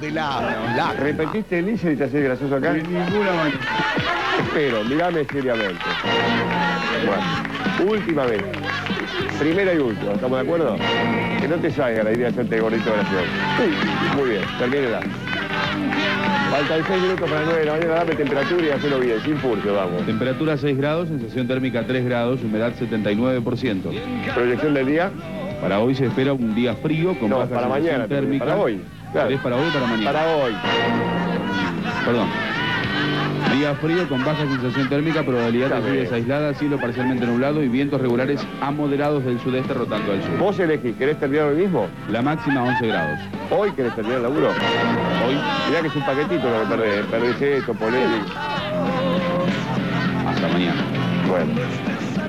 de la ¿Repetiste el y te haces gracioso acá? De ninguna manera. Espero, mirame seriamente. Bueno, última vez. Primera y última, ¿estamos de acuerdo? Que no te salga la idea de hacerte gordito gracioso. Muy bien, termínela. Faltan 6 minutos para las 9 de la mañana, dame temperatura y hacelo bien, sin furcio, vamos. Temperatura 6 grados, sensación térmica 3 grados, humedad 79%. Proyección del día. Para hoy se espera un día frío con No, baja para sensación mañana, térmica. para hoy. Claro. ¿Querés para hoy o para mañana? Para hoy. Perdón. Día frío con baja sensación térmica, probabilidad de lluvias aisladas, cielo parcialmente nublado y vientos regulares a moderados del sudeste rotando al sur. Vos elegís, ¿querés terminar hoy mismo? La máxima 11 grados. ¿Hoy querés terminar el laburo? Hoy Mirá que es un paquetito lo que perdés. Perdés esto, ponele. hasta mañana. Bueno,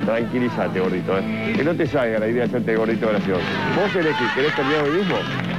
tranquilízate, gordito. ¿eh? Que no te salga la idea de hacerte gordito gracioso. Vos elegís, ¿querés terminar hoy mismo?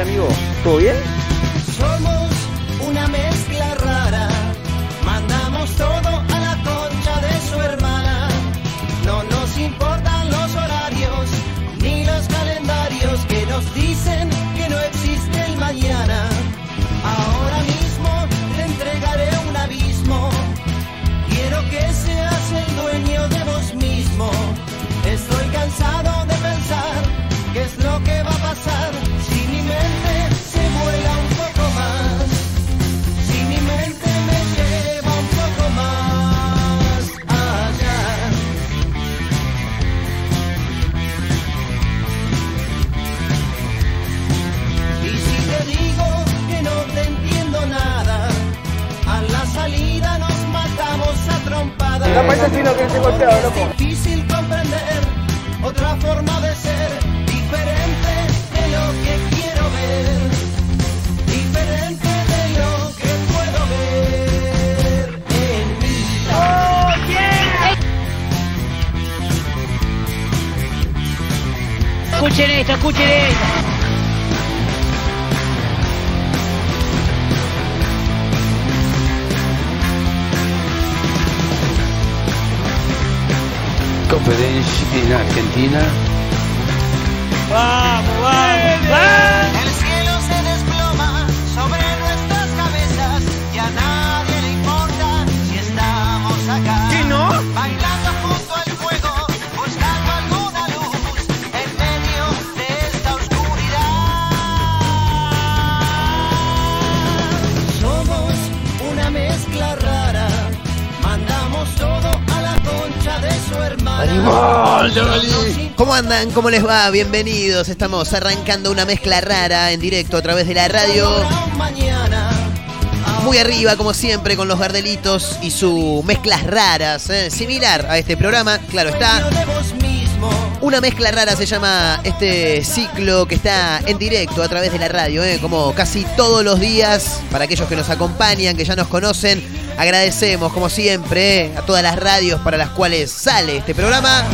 Amigo. ¿Todo bien? Somos ¿Cómo andan? ¿Cómo les va? Bienvenidos. Estamos arrancando una mezcla rara en directo a través de la radio. Muy arriba, como siempre, con los gardelitos y sus mezclas raras. ¿eh? Similar a este programa, claro está. Una mezcla rara se llama este ciclo que está en directo a través de la radio, ¿eh? como casi todos los días. Para aquellos que nos acompañan, que ya nos conocen, agradecemos, como siempre, ¿eh? a todas las radios para las cuales sale este programa.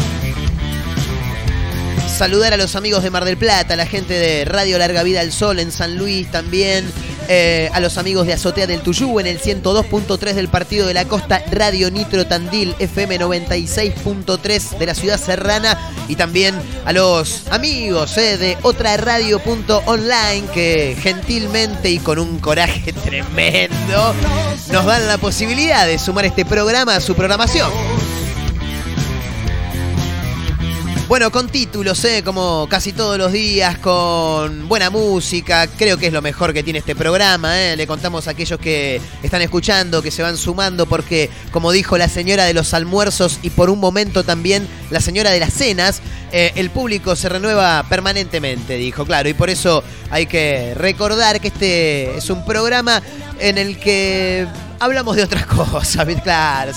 Saludar a los amigos de Mar del Plata, a la gente de Radio Larga Vida al Sol en San Luis también, eh, a los amigos de Azotea del Tuyú en el 102.3 del Partido de la Costa, Radio Nitro Tandil FM 96.3 de la ciudad serrana y también a los amigos eh, de otra radio.online que gentilmente y con un coraje tremendo nos dan la posibilidad de sumar este programa a su programación. Bueno, con títulos, ¿eh? como casi todos los días, con buena música, creo que es lo mejor que tiene este programa. ¿eh? Le contamos a aquellos que están escuchando, que se van sumando, porque como dijo la señora de los almuerzos y por un momento también la señora de las cenas, eh, el público se renueva permanentemente, dijo, claro, y por eso hay que recordar que este es un programa en el que hablamos de otras cosas, claro,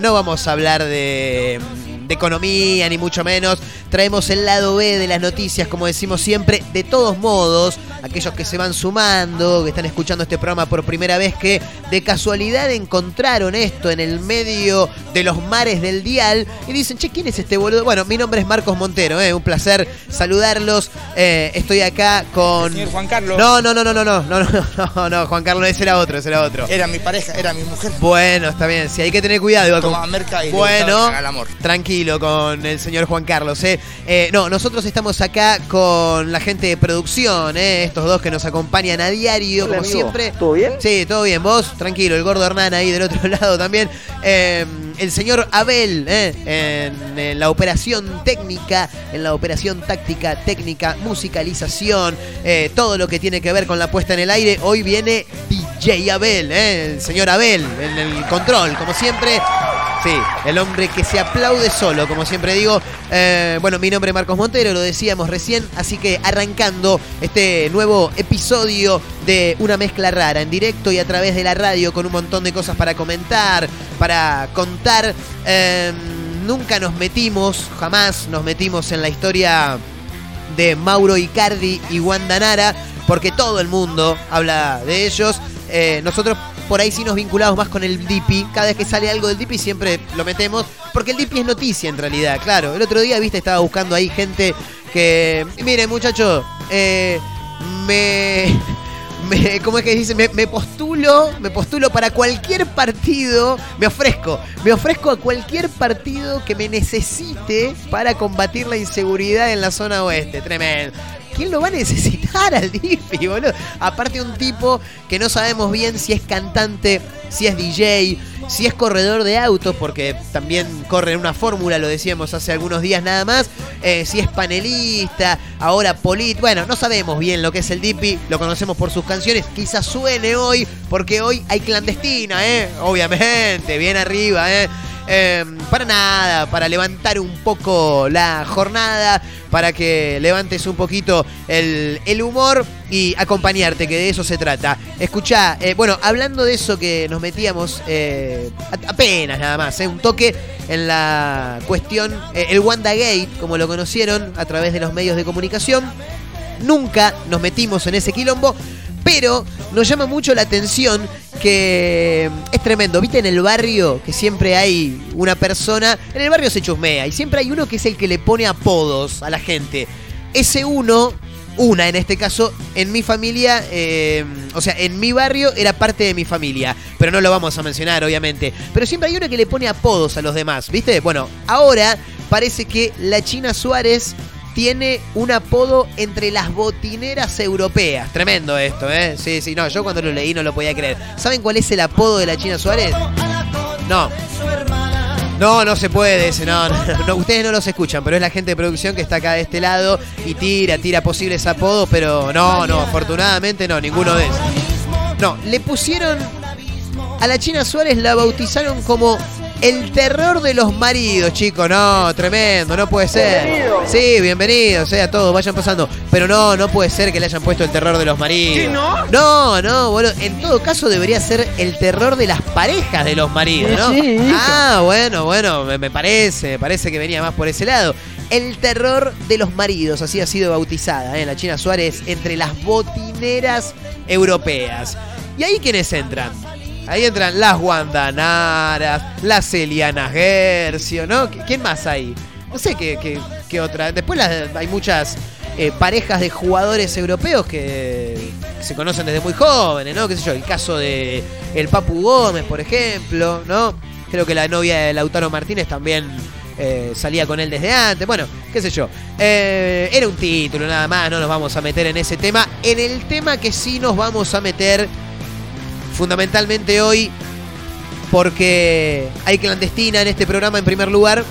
no vamos a hablar de de economía, ni mucho menos. Traemos el lado B de las noticias, como decimos siempre. De todos modos, aquellos que se van sumando, que están escuchando este programa por primera vez, que de casualidad encontraron esto en el medio de los mares del dial y dicen, che, ¿quién es este boludo? Bueno, mi nombre es Marcos Montero, ¿eh? un placer saludarlos. Eh, estoy acá con... Señor Juan Carlos. No, no, no, no, no, no, no, no, no, no, Juan Carlos, ese era otro, ese era otro. Era mi pareja, era mi mujer. Bueno, está bien, sí, hay que tener cuidado. igual con- Tomaba merca y Bueno, el amor. tranquilo con el señor Juan Carlos. ¿eh? Eh, no, nosotros estamos acá con la gente de producción, ¿eh? Estos dos que nos acompañan a diario, como siempre. ¿Todo bien? Sí, todo bien. Vos, tranquilo, el gordo Hernán ahí del otro lado también. Eh, el señor Abel, ¿eh? en, en la operación técnica, en la operación táctica, técnica, musicalización, eh, todo lo que tiene que ver con la puesta en el aire. Hoy viene DJ Abel, ¿eh? el señor Abel, en el control, como siempre. Sí, el hombre que se aplaude solo, como siempre digo. Eh, bueno, mi nombre es Marcos Montero, lo decíamos recién, así que arrancando este nuevo episodio de Una Mezcla Rara, en directo y a través de la radio, con un montón de cosas para comentar, para contar. Eh, nunca nos metimos, jamás nos metimos en la historia de Mauro Icardi y Wanda Nara, porque todo el mundo habla de ellos. Eh, nosotros por ahí sí nos vinculamos más con el Dipi. Cada vez que sale algo del Dipi siempre lo metemos, porque el Dipi es noticia en realidad, claro. El otro día, viste, estaba buscando ahí gente que... Miren, muchachos, eh, me... ¿Cómo es que dice? Me, me postulo, me postulo para cualquier partido, me ofrezco, me ofrezco a cualquier partido que me necesite para combatir la inseguridad en la zona oeste. Tremendo. ¿Quién lo va a necesitar al boludo? Aparte un tipo que no sabemos bien si es cantante, si es DJ, si es corredor de autos, porque también corre en una fórmula, lo decíamos hace algunos días nada más, eh, si es panelista, ahora polit, bueno, no sabemos bien lo que es el Dipi, lo conocemos por sus canciones, quizás suene hoy, porque hoy hay clandestina, ¿eh? Obviamente, bien arriba, ¿eh? Eh, para nada, para levantar un poco la jornada, para que levantes un poquito el, el humor y acompañarte, que de eso se trata. Escuchá, eh, bueno, hablando de eso que nos metíamos eh, apenas nada más, eh, un toque en la cuestión, el WandaGate, como lo conocieron a través de los medios de comunicación. Nunca nos metimos en ese quilombo, pero nos llama mucho la atención que es tremendo. ¿Viste en el barrio que siempre hay una persona? En el barrio se chusmea y siempre hay uno que es el que le pone apodos a la gente. Ese uno, una en este caso, en mi familia, eh, o sea, en mi barrio era parte de mi familia, pero no lo vamos a mencionar, obviamente. Pero siempre hay uno que le pone apodos a los demás, ¿viste? Bueno, ahora parece que la China Suárez tiene un apodo entre las botineras europeas. Tremendo esto, ¿eh? Sí, sí, no, yo cuando lo leí no lo podía creer. ¿Saben cuál es el apodo de la China Suárez? No. No, no se puede ese, ustedes no los escuchan, pero es la gente de producción que está acá de este lado y tira, tira posibles apodos, pero no, no, afortunadamente no, ninguno de esos. No, le pusieron a la China Suárez, la bautizaron como el terror de los maridos, chicos. No, tremendo, no puede ser. Sí, bienvenidos, eh, a todos, vayan pasando. Pero no, no puede ser que le hayan puesto el terror de los maridos. no? No, no, bueno, en todo caso debería ser el terror de las parejas de los maridos, ¿no? ah, bueno, bueno, me, me parece, me parece que venía más por ese lado. El terror de los maridos, así ha sido bautizada, ¿eh? la China Suárez, entre las botineras europeas. ¿Y ahí quiénes entran? Ahí entran las Guandanaras, las Elianas Gercio, ¿no? ¿Qui- ¿Quién más hay? No sé qué, qué- qué otra. Después hay muchas eh, parejas de jugadores europeos que se conocen desde muy jóvenes, ¿no? ¿Qué sé yo? El caso de el Papu Gómez, por ejemplo, ¿no? Creo que la novia de Lautaro Martínez también eh, salía con él desde antes. Bueno, qué sé yo. Eh, era un título nada más, no nos vamos a meter en ese tema. En el tema que sí nos vamos a meter fundamentalmente hoy porque hay clandestina en este programa en primer lugar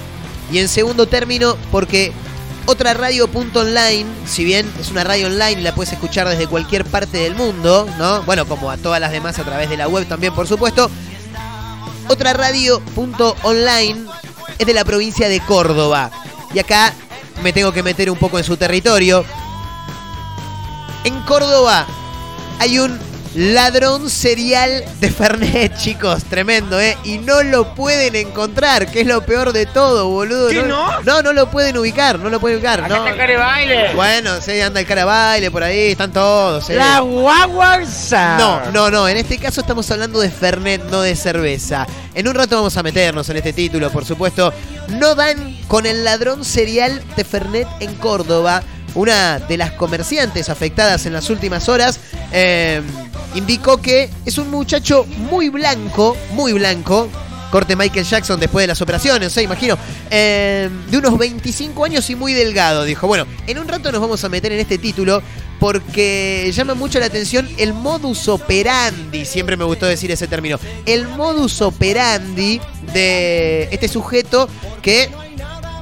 y en segundo término porque otra radio punto online, si bien es una radio online y la puedes escuchar desde cualquier parte del mundo, ¿no? Bueno, como a todas las demás a través de la web también, por supuesto. Otra radio punto online es de la provincia de Córdoba. Y acá me tengo que meter un poco en su territorio. En Córdoba hay un ladrón serial de Fernet, chicos. Tremendo, ¿eh? Y no lo pueden encontrar, que es lo peor de todo, boludo. ¿Qué, no? No, no lo pueden ubicar, no lo pueden ubicar. Acá no. está Care Baile. Bueno, sí, anda el cara baile por ahí, están todos. sí. La guaguarza. No, no, no. En este caso estamos hablando de Fernet, no de cerveza. En un rato vamos a meternos en este título, por supuesto. No dan con el ladrón serial de Fernet en Córdoba. Una de las comerciantes afectadas en las últimas horas eh, indicó que es un muchacho muy blanco, muy blanco. Corte Michael Jackson después de las operaciones, se imagino. eh, de unos 25 años y muy delgado, dijo. Bueno, en un rato nos vamos a meter en este título porque llama mucho la atención el modus operandi, siempre me gustó decir ese término, el modus operandi de este sujeto que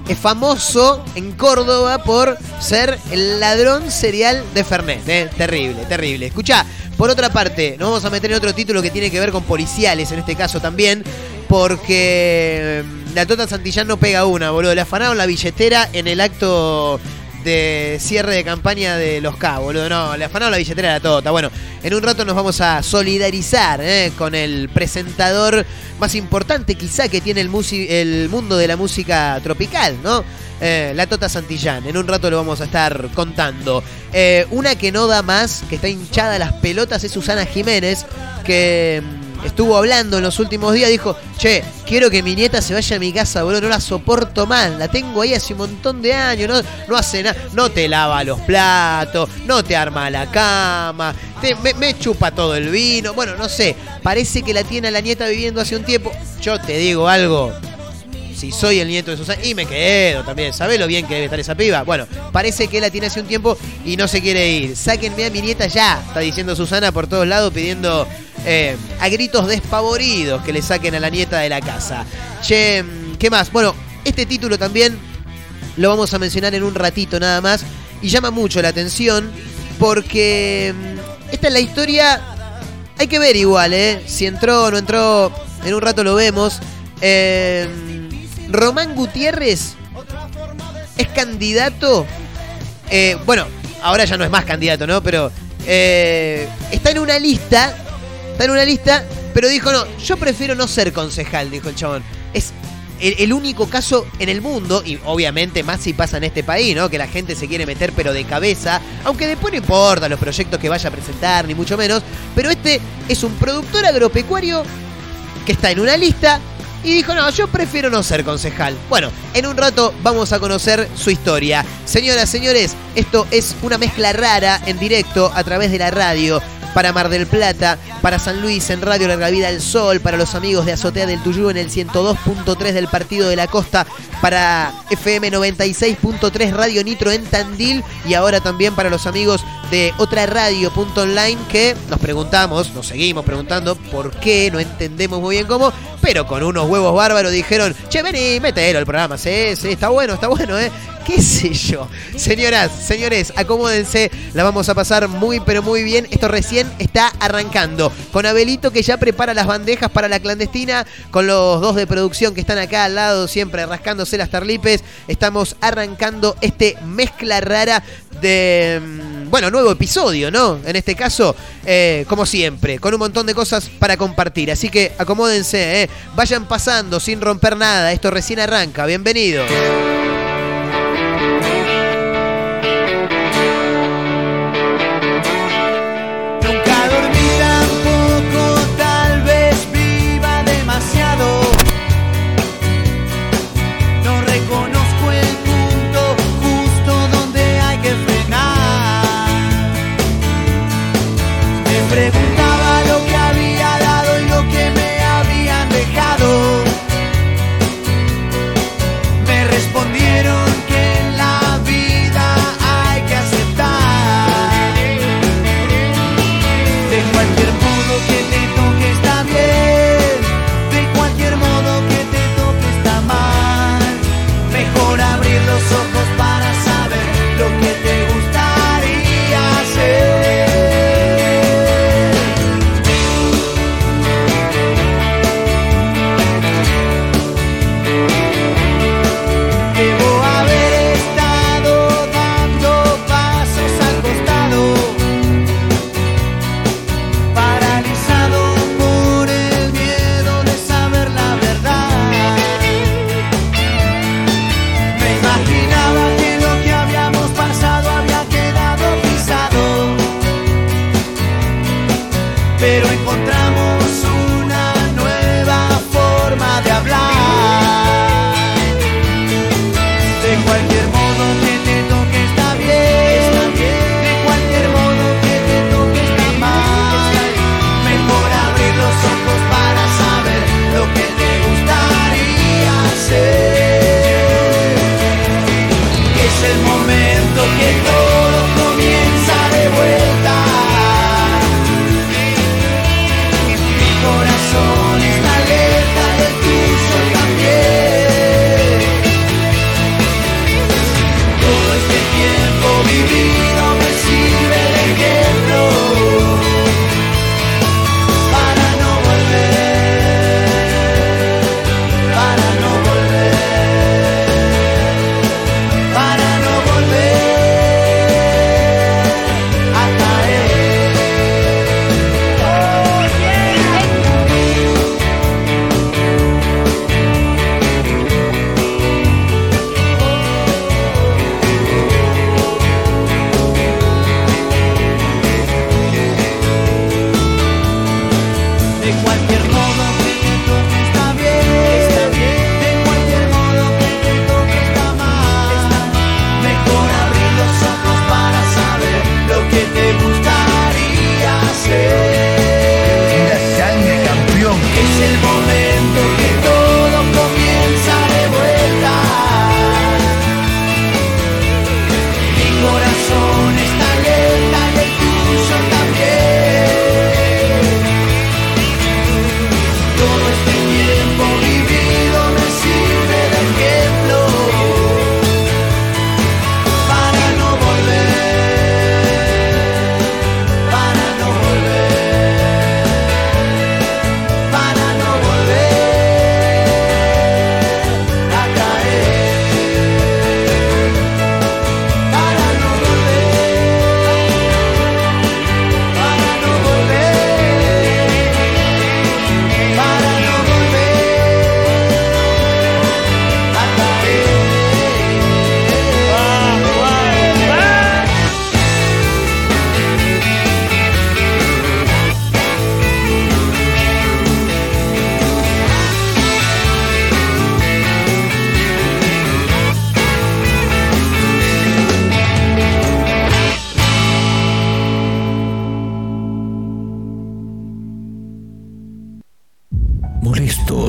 es famoso en Córdoba por ser el ladrón serial de Fernet. ¿eh? Terrible, terrible. Escucha, por otra parte, nos vamos a meter en otro título que tiene que ver con policiales, en este caso también, porque mm, la Tota Santillán no pega una, boludo. Le afanaron la billetera en el acto de cierre de campaña de los K, boludo. No, le afanaron la billetera a la Tota. Bueno, en un rato nos vamos a solidarizar ¿eh? con el presentador más importante quizá que tiene el, el mundo de la música tropical, ¿no? Eh, la Tota Santillán. En un rato lo vamos a estar contando. Eh, una que no da más, que está hinchada a las pelotas, es Susana Jiménez, que mm, estuvo hablando en los últimos días. Dijo, che, quiero que mi nieta se vaya a mi casa, boludo. No la soporto más. La tengo ahí hace un montón de años. No, no hace nada. No te lava los platos. No te arma la cama. te- me, me chupa todo el vino. Bueno, no sé. Parece que la tiene a la nieta viviendo hace un tiempo. Yo te digo algo si soy el nieto de Susana, y me quedo también, ¿sabés lo bien que debe estar esa piba? Bueno, parece que la tiene hace un tiempo y no se quiere ir. Sáquenme a mi nieta ya, está diciendo Susana por todos lados pidiendo eh, a gritos despavoridos que le saquen a la nieta de la casa. Che, ¿qué más? Bueno, este título también lo vamos a mencionar en un ratito nada más y llama mucho la atención porque mm, esta es la historia hay que ver igual, ¿eh? Si entró o no entró, en un rato lo vemos. Eh, Román Gutiérrez es candidato. eh, bueno, ahora ya no es más candidato, ¿no? Pero eh, está en una lista. Está en una lista, pero dijo, no, yo prefiero no ser concejal, dijo el chabón. Es el, el único caso en el mundo, y obviamente más si pasa en este país, ¿no? Que la gente se quiere meter pero de cabeza, aunque después no importa los proyectos que vaya a presentar, ni mucho menos, pero este es un productor agropecuario que está en una lista y dijo, no, yo prefiero no ser concejal. Bueno, en un rato vamos a conocer su historia. Señoras, señores, esto es una mezcla rara en directo a través de la radio. Para Mar del Plata, para San Luis en Radio Larga Vida al Sol, para los amigos de Azotea del Tuyú en el 102.3 del Partido de la Costa, para FM 96.3 Radio Nitro en Tandil y ahora también para los amigos de otra radio punto online que nos preguntamos, nos seguimos preguntando por qué, no entendemos muy bien cómo, pero con unos huevos bárbaros dijeron, che, vení, mételo al programa, sí, sí, está bueno, está bueno, ¿eh? ¿Qué sé yo? Señoras, señores, acomódense, la vamos a pasar muy, pero muy bien. Esto recién está arrancando. Con Abelito que ya prepara las bandejas para la clandestina, con los dos de producción que están acá al lado, siempre rascándose las tarlipes. Estamos arrancando este mezcla rara de, mm, bueno, nuevo episodio, ¿no? En este caso, eh, como siempre, con un montón de cosas para compartir. Así que acomódense, ¿eh? vayan pasando sin romper nada. Esto recién arranca. Bienvenido.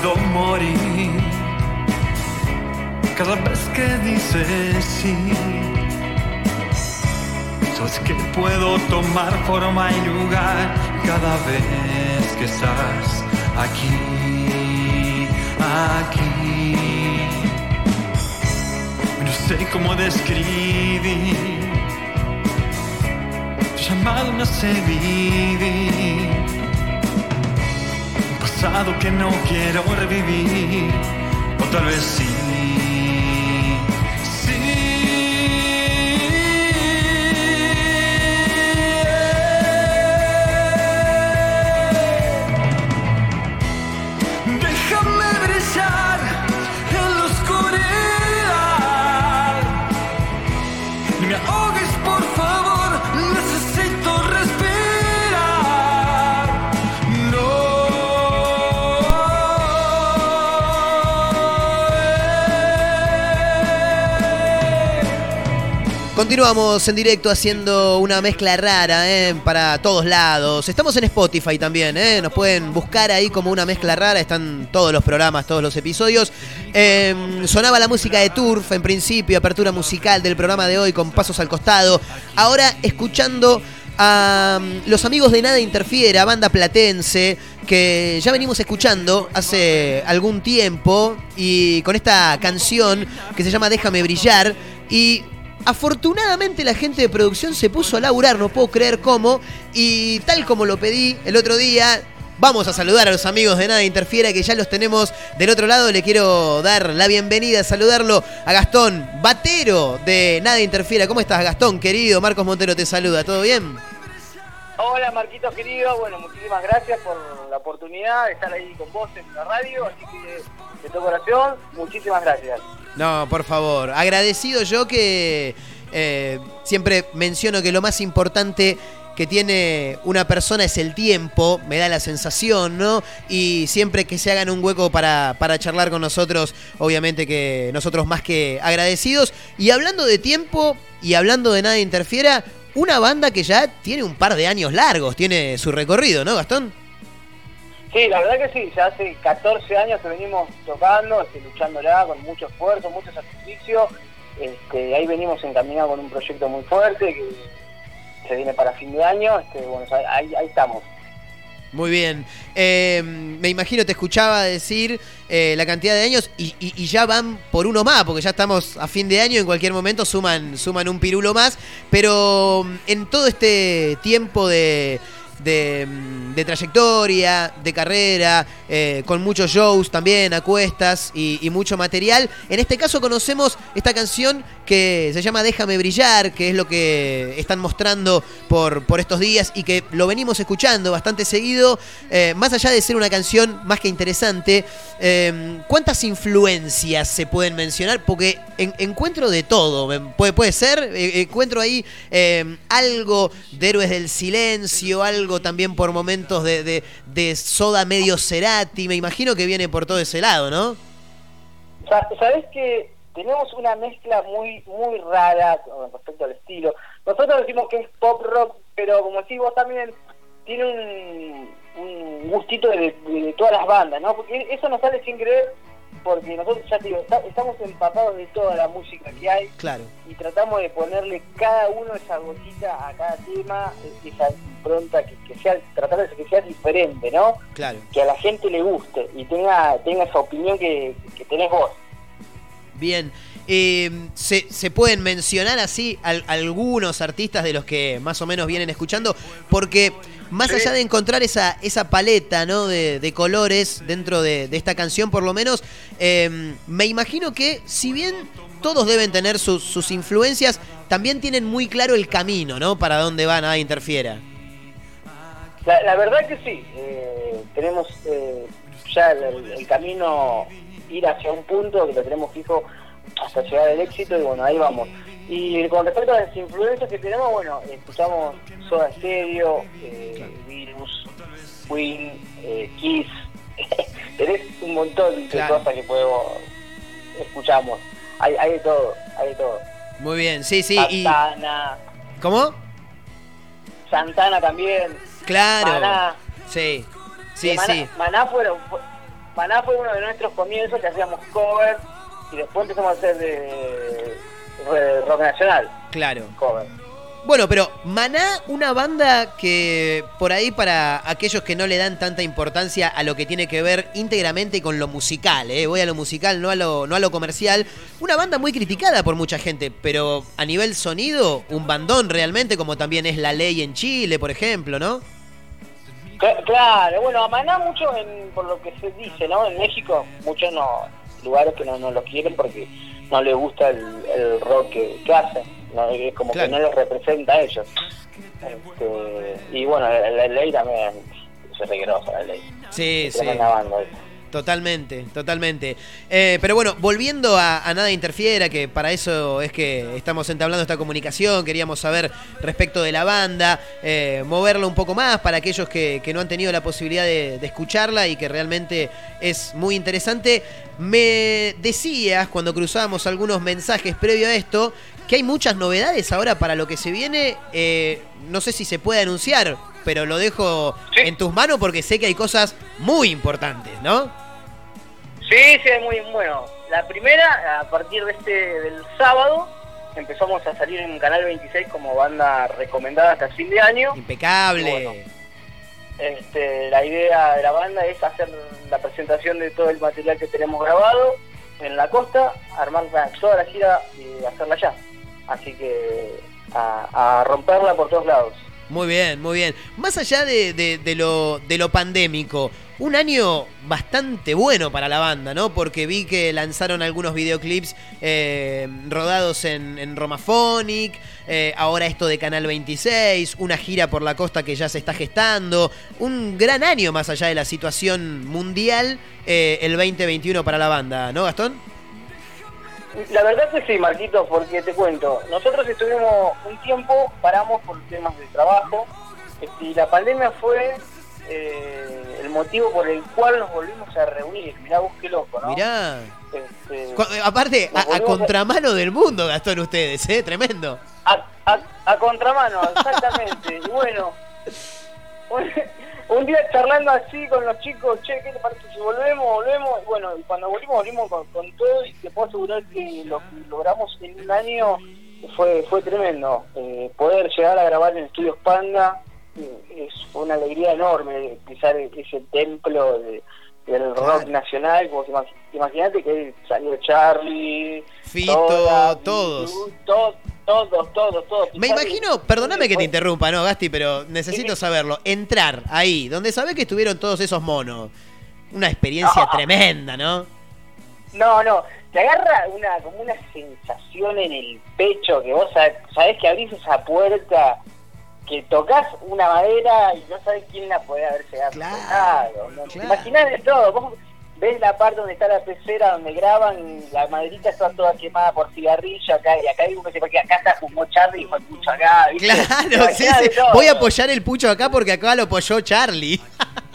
Puedo morir cada vez que dices sí. Sabes que puedo tomar forma y lugar cada vez que estás aquí, aquí. No sé cómo describir llamado no sé vivir que no quiero revivir, o tal vez. Sí. Continuamos en directo haciendo una mezcla rara ¿eh? para todos lados. Estamos en Spotify también, ¿eh? nos pueden buscar ahí como una mezcla rara. Están todos los programas, todos los episodios. Eh, sonaba la música de Turf en principio, apertura musical del programa de hoy con pasos al costado. Ahora escuchando a um, los amigos de Nada Interfiera, banda platense, que ya venimos escuchando hace algún tiempo y con esta canción que se llama Déjame Brillar y Afortunadamente la gente de producción se puso a laburar, no puedo creer cómo, y tal como lo pedí el otro día, vamos a saludar a los amigos de Nada Interfiera, que ya los tenemos del otro lado. Le quiero dar la bienvenida, saludarlo a Gastón, batero de Nada Interfiera. ¿Cómo estás, Gastón, querido? Marcos Montero te saluda, ¿todo bien? Hola Marquitos querido, bueno, muchísimas gracias por la oportunidad de estar ahí con vos en la radio, así que de todo corazón, muchísimas gracias. No, por favor. Agradecido yo que eh, siempre menciono que lo más importante que tiene una persona es el tiempo, me da la sensación, ¿no? Y siempre que se hagan un hueco para, para charlar con nosotros, obviamente que nosotros más que agradecidos. Y hablando de tiempo y hablando de nada interfiera, una banda que ya tiene un par de años largos, tiene su recorrido, ¿no, Gastón? Sí, la verdad que sí, ya hace 14 años que venimos tocando, este, luchándola con mucho esfuerzo, mucho sacrificio. Este, ahí venimos encaminados con un proyecto muy fuerte que se viene para fin de año. Este, bueno, ahí, ahí estamos. Muy bien. Eh, me imagino, te escuchaba decir eh, la cantidad de años y, y, y, ya van por uno más, porque ya estamos a fin de año, en cualquier momento suman, suman un pirulo más, pero en todo este tiempo de, de, de trayectoria, de carrera, eh, con muchos shows también, a cuestas y, y, mucho material. En este caso conocemos esta canción que se llama Déjame Brillar, que es lo que están mostrando por, por estos días y que lo venimos escuchando bastante seguido. Eh, más allá de ser una canción más que interesante, eh, ¿cuántas influencias se pueden mencionar? Porque en, encuentro de todo, puede, puede ser, eh, encuentro ahí algo de Héroes del Silencio, algo también por momentos de, de, de Soda medio Cerati, me imagino que viene por todo ese lado, ¿no? ¿Sabes que tenemos una mezcla muy muy rara con respecto al estilo. Nosotros decimos que es pop rock, pero como decís vos también, tiene un, un gustito de, de, todas las bandas, ¿no? Porque eso nos sale sin querer porque nosotros ya te digo, está- estamos empapados de toda la música que hay Claro. y tratamos de ponerle cada uno esa gotita a cada tema, esa impronta que, que sea, tratar de que sea diferente, ¿no? Claro. Que a la gente le guste y tenga, tenga esa opinión que, que tenés vos. Bien. Eh, ¿se, se pueden mencionar así al- algunos artistas de los que más o menos vienen escuchando? Porque más Sí. allá de encontrar esa, esa paleta ¿no? de, de colores dentro de, de esta canción, por lo menos, eh, me imagino que si bien todos deben tener sus, sus influencias, también tienen muy claro el camino, ¿no? Para dónde va nada interfiera. La, la verdad que sí, eh, tenemos eh, ya el, el camino ir hacia un punto que lo tenemos fijo hasta llegar al éxito y bueno, ahí vamos. Y con respecto a las influencias que tenemos, bueno, escuchamos Soda Stereo, eh, Virus, Queen, eh, Kiss, tenés un montón de Claro. cosas que podemos, escuchamos, hay, hay de todo, hay de todo. Muy bien, sí, sí. Y, Santana, ¿Cómo? Santana también, Claro. Maná. Sí, sí, Maná, sí. Maná fueron- fue, Maná fue uno de nuestros comienzos que hacíamos cover y después empezamos a hacer de, de rock nacional, Claro. cover. Bueno, pero Maná, una banda que por ahí para aquellos que no le dan tanta importancia a lo que tiene que ver íntegramente con lo musical, ¿eh? voy a lo musical, no a lo, no a lo comercial, una banda muy criticada por mucha gente, pero a nivel sonido, un bandón realmente, como también es La Ley en Chile, por ejemplo, ¿no? Cla- Claro, bueno, a Maná mucho, en, por lo que se dice, ¿no? En México, muchos no, lugares que no, no lo quieren porque no les gusta el, el rock que, que hacen, ¿no? Es como Claro. que no los representa a ellos. Este, y bueno, la, la ley también es regrosa, la ley. Sí, sí. Banda. Totalmente, totalmente. Eh, pero bueno, volviendo a, a Nada Interfiera, que para eso es que estamos entablando esta comunicación, queríamos saber respecto de la banda, eh, moverlo un poco más para aquellos que, que no han tenido la posibilidad de, de escucharla y que realmente es muy interesante. Me decías cuando cruzábamos algunos mensajes previo a esto que hay muchas novedades ahora para lo que se viene. eh, no sé si se puede anunciar, pero lo dejo en tus manos porque sé que hay cosas muy importantes, ¿no? Sí, sí, es muy bueno. La primera, a partir de este del sábado, empezamos a salir en Canal 26 como banda recomendada hasta fin de año. Impecable. Bueno. Este, la idea de la banda es hacer la presentación de todo el material que tenemos grabado en la costa, armar toda la gira y hacerla allá. Así que a, a romperla por todos lados. Muy bien, muy bien. Más allá de, de- de lo, de lo pandémico, un año bastante bueno para la banda, ¿no? Porque vi que lanzaron algunos videoclips eh, rodados en, en Romaphonic, eh, ahora esto de Canal 26, una gira por la costa que ya se está gestando, un gran año más allá de la situación mundial, eh, el 2021 para la banda, ¿no, Gastón? La verdad que sí, Marquito, porque te cuento, nosotros estuvimos un tiempo, paramos por temas de trabajo, y la pandemia fue eh, el motivo por el cual nos volvimos a reunir. Mirá vos qué loco, ¿no? Mirá. Este, Cu- Aparte, a, a volvimos a- contramano del mundo, Gastón, ustedes, ¿eh? Tremendo. A, a- a contramano, exactamente. y bueno, un, día charlando así con los chicos, che, ¿qué te parece si volvemos? Volvemos. Y bueno, y cuando volvimos, volvimos con, con todo y te puedo asegurar que lo que logramos en un año fue fue tremendo. Eh, poder llegar a grabar en Estudios Panda eh, es una alegría enorme pisar ese templo de- del rock nacional. Como Imagínate que ahí salió Charlie, Fito, todos. to- todos, todos, todos. Me imagino, perdóname que te interrumpa, no, Gasti, pero necesito saberlo. Entrar ahí, donde sabés que estuvieron todos esos monos. Una experiencia Ah. tremenda, ¿no? No, no, te agarra una como una sensación en el pecho que vos sabés que abrís esa puerta, que tocas una madera y no sabés quién la puede haber llegado. Claro, ¿no? Te imaginás de todo. Vos ves la parte donde está la pecera, donde graban, la maderita está toda quemada por cigarrillo acá, y acá uno que porque acá está fumó Charlie y fue mucho acá. ¿viste? Te Claro, sí, sí. Voy a apoyar el pucho acá porque acá lo apoyó Charlie.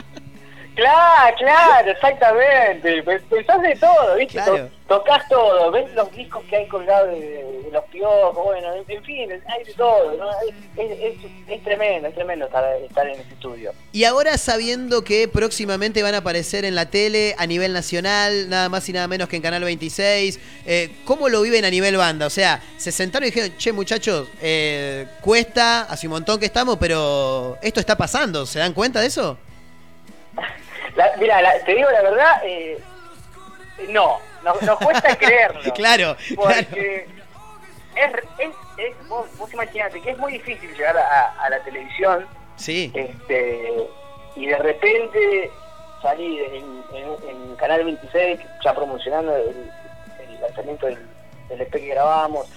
Claro, claro, exactamente. Pe- Pensás de todo, ¿viste? Claro. To- tocas todo, ves los discos que hay colgados de, de los piojos, bueno, en, fin, hay de todo, ¿no? Es, es- es- es tremendo, es tremendo estar, estar en este estudio. Y ahora sabiendo que próximamente van a aparecer en la tele a nivel nacional, nada más y nada menos que en Canal 26, eh, ¿cómo lo viven a nivel banda? O sea, se sentaron y dijeron, che muchachos, eh, cuesta, hace un montón que estamos, pero esto está pasando, ¿se dan cuenta de eso? La- mira, la- te digo la verdad, eh, no, nos, nos cuesta creerlo. Claro, Porque es, es, es- vos, vos imaginate que es muy difícil llegar a, a la televisión Sí. este y de repente salir en, en- en Canal 26 ya promocionando el, el lanzamiento del, del EP que grabamos,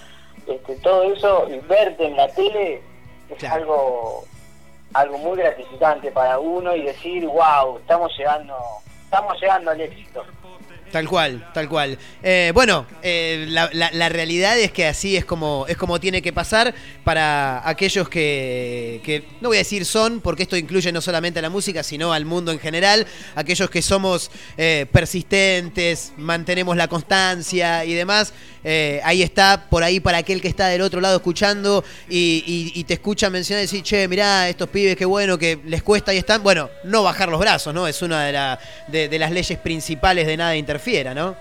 este, todo eso y verte en la tele es Claro. algo algo muy gratificante para uno y decir wow estamos llegando estamos llegando al éxito Tal cual, tal cual. Eh, bueno, eh, la, realidad es que así es como, es como tiene que pasar para aquellos que, que, no voy a decir son, porque esto incluye no solamente a la música, sino al mundo en general, aquellos que somos eh, persistentes, mantenemos la constancia y demás. ahí está, por ahí para aquel que está del otro lado escuchando y, te escucha mencionar y decir, che, mirá, estos pibes, qué bueno, que les cuesta y están. Bueno, no bajar los brazos, ¿no? Es una de, de- las leyes principales de nada interfiera, ¿no?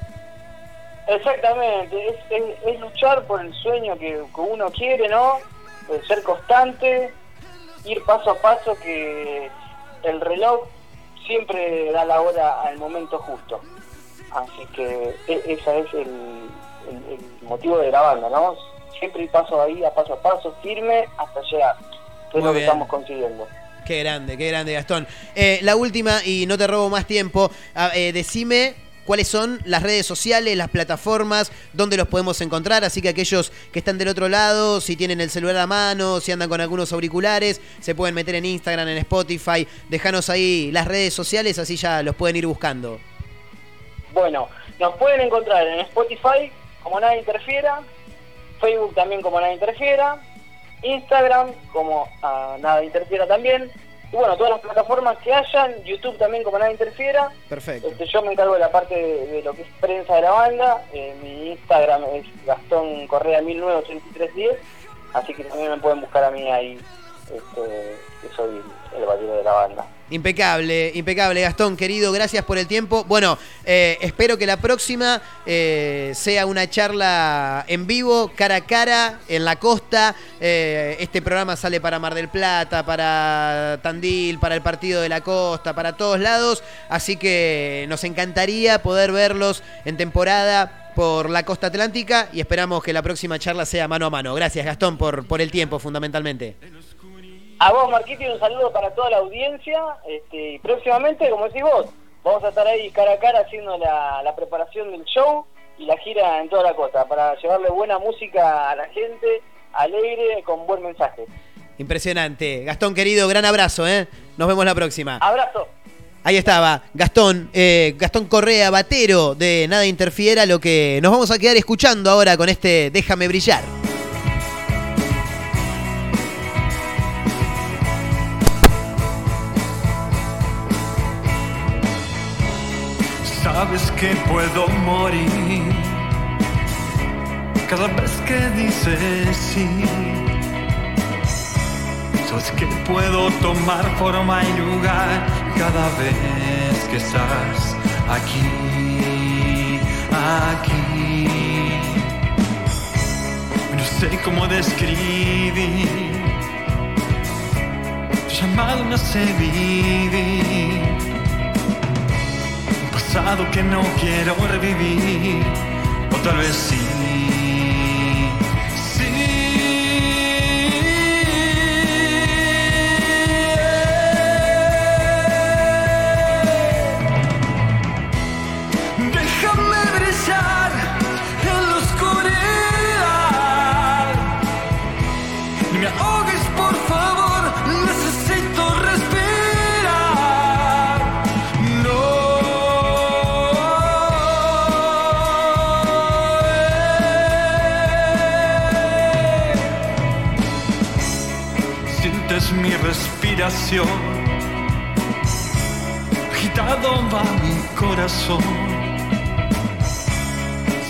Exactamente, es, es- es luchar por el sueño que, que uno quiere, ¿no? Ser constante, ir paso a paso, que el reloj siempre da la hora al momento justo. Así que e- ese es el, el- el motivo de la banda, ¿no? Siempre ir paso ahí, a paso a paso, firme, hasta llegar, que es lo que estamos consiguiendo. Qué grande, qué grande, Gastón. Eh, la última, y no te robo más tiempo, eh, decime cuáles son las redes sociales, las plataformas, dónde los podemos encontrar. Así que aquellos que están del otro lado, si tienen el celular a mano, si andan con algunos auriculares, se pueden meter en Instagram, en Spotify. Dejanos ahí las redes sociales, así ya los pueden ir buscando. Bueno, nos pueden encontrar en Spotify como Nada Interfiera, Facebook también como Nada Interfiera, Instagram como ah, Nada Interfiera también, y bueno, todas las plataformas que hayan, YouTube también como Nada Interfiera. Perfecto. Este, yo me encargo de la parte de, de lo que es prensa de la banda, eh, mi Instagram es Gastón Correa 198310, así que también me pueden buscar a mí ahí, este, que soy el batero de la banda. Impecable, impecable, Gastón, querido, gracias por el tiempo. Bueno, eh, espero que la próxima eh, sea una charla en vivo, cara a cara, en la costa. Eh, este programa sale para Mar del Plata, para Tandil, para el Partido de la Costa, para todos lados. Así que nos encantaría poder verlos en temporada por la costa atlántica y esperamos que la próxima charla sea mano a mano. Gracias, Gastón, por, por el tiempo, fundamentalmente. A vos, Marquito, y un saludo para toda la audiencia. Este, y próximamente, como decís vos, vamos a estar ahí cara a cara haciendo la, la preparación del show y la gira en toda la costa para llevarle buena música a la gente, alegre, con buen mensaje. Impresionante. Gastón, querido, gran abrazo, ¿eh? Nos vemos la próxima. Abrazo. Ahí estaba, Gastón, eh, Gastón Correa, batero de Nada Interfiera, lo que nos vamos a quedar escuchando ahora con este Déjame brillar. Sabes que puedo morir cada vez que dices sí. Sabes que puedo tomar forma y lugar cada vez que estás aquí, aquí. No sé cómo describir llamado no sé vivir pasado que no quiero revivir, o tal vez sí. Atado va mi corazón,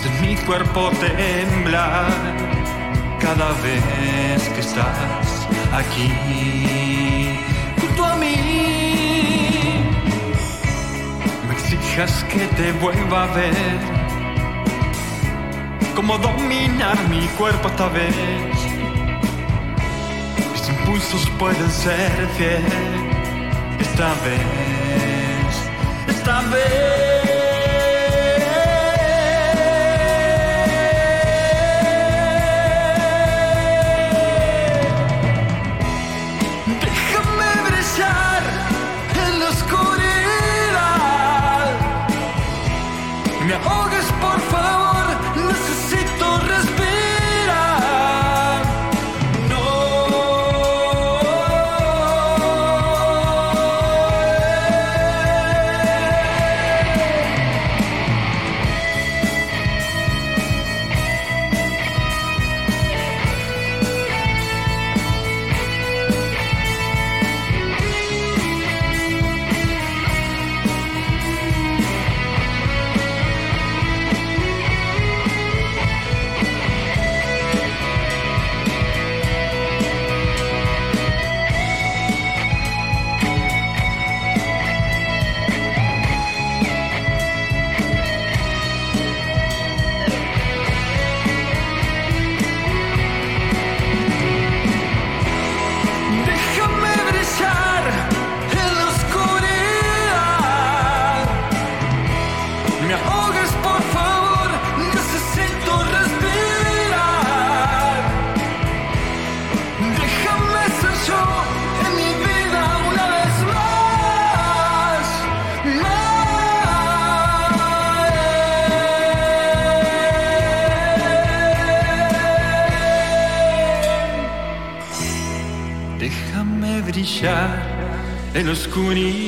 de mi cuerpo temblar cada vez que estás aquí junto a mí. Me exijas que te vuelva a ver, cómo dominar mi cuerpo esta vez. Impulsos pueden ser fiel esta vez, esta vez. En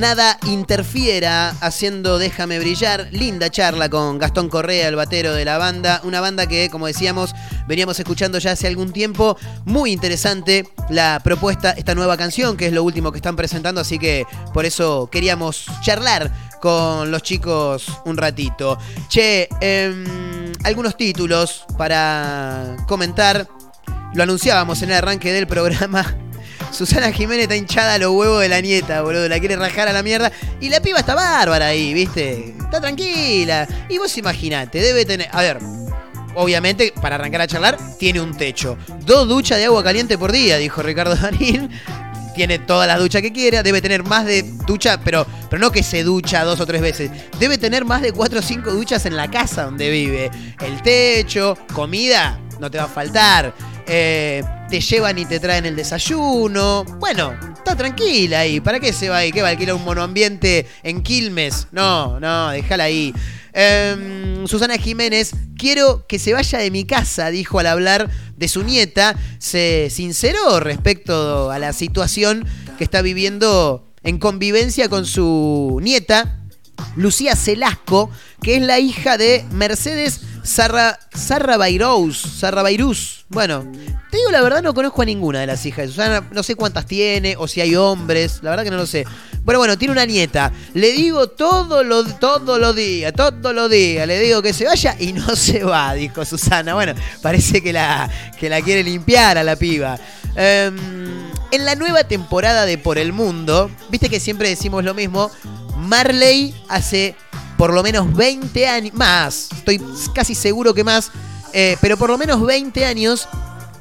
Nada Interfiera haciendo Déjame Brillar. Linda charla con Gastón Correa, el batero de la banda. Una banda que, como decíamos, veníamos escuchando ya hace algún tiempo. Muy interesante la propuesta, esta nueva canción, que es lo último que están presentando. Así que por eso queríamos charlar con los chicos un ratito. Che, em, algunos títulos para comentar. Lo anunciábamos en el arranque del programa. Susana Jiménez está hinchada a los huevos de la nieta, boludo. La quiere rajar a la mierda. Y la piba está bárbara ahí, ¿viste? Está tranquila. Y vos imaginate, debe tener. A ver. Obviamente, para arrancar a charlar, tiene un techo. Dos duchas de agua caliente por día, dijo Ricardo Darín. Tiene todas las duchas que quiera. Debe tener más de ducha, pero, pero no que se ducha dos o tres veces. Debe tener más de cuatro o cinco duchas en la casa donde vive. El techo, comida, no te va a faltar. Eh, te llevan y te traen el desayuno. Bueno, está tranquila ahí. ¿Para qué se va ahí? ¿Qué va a alquilar un monoambiente en Quilmes? No, no, déjala ahí. Em, Susana Jiménez, quiero que se vaya de mi casa, dijo al hablar de su nieta. Se sinceró respecto a la situación que está viviendo en convivencia con su nieta, Lucía Celasco, que es la hija de Mercedes Sarra, Sarra Sarra. Bueno, te digo la verdad, no conozco a ninguna de las hijas de Susana. No sé cuántas tiene o si hay hombres. La verdad que no lo sé. Pero bueno, tiene una nieta. Le digo todo lo, todo los días, todos los días. Le digo que se vaya y no se va, dijo Susana. Bueno, parece que la, que la quiere limpiar a la piba. Em, en la nueva temporada de Por el Mundo, viste que siempre decimos lo mismo. Marley hace por lo menos 20 años, más, estoy casi seguro que más, eh, pero por lo menos 20 años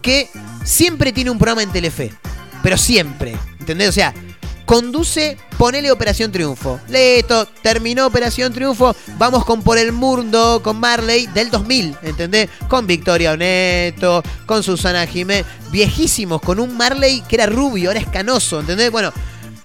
que siempre tiene un programa en Telefe. Pero siempre, ¿entendés? O sea, conduce, ponele Operación Triunfo. Listo, terminó Operación Triunfo, vamos con Por el Mundo, con Marley del 2000, ¿entendés? Con Victoria Oneto, con Susana Jiménez, viejísimos, con un Marley que era rubio, ahora es canoso, ¿entendés? Bueno,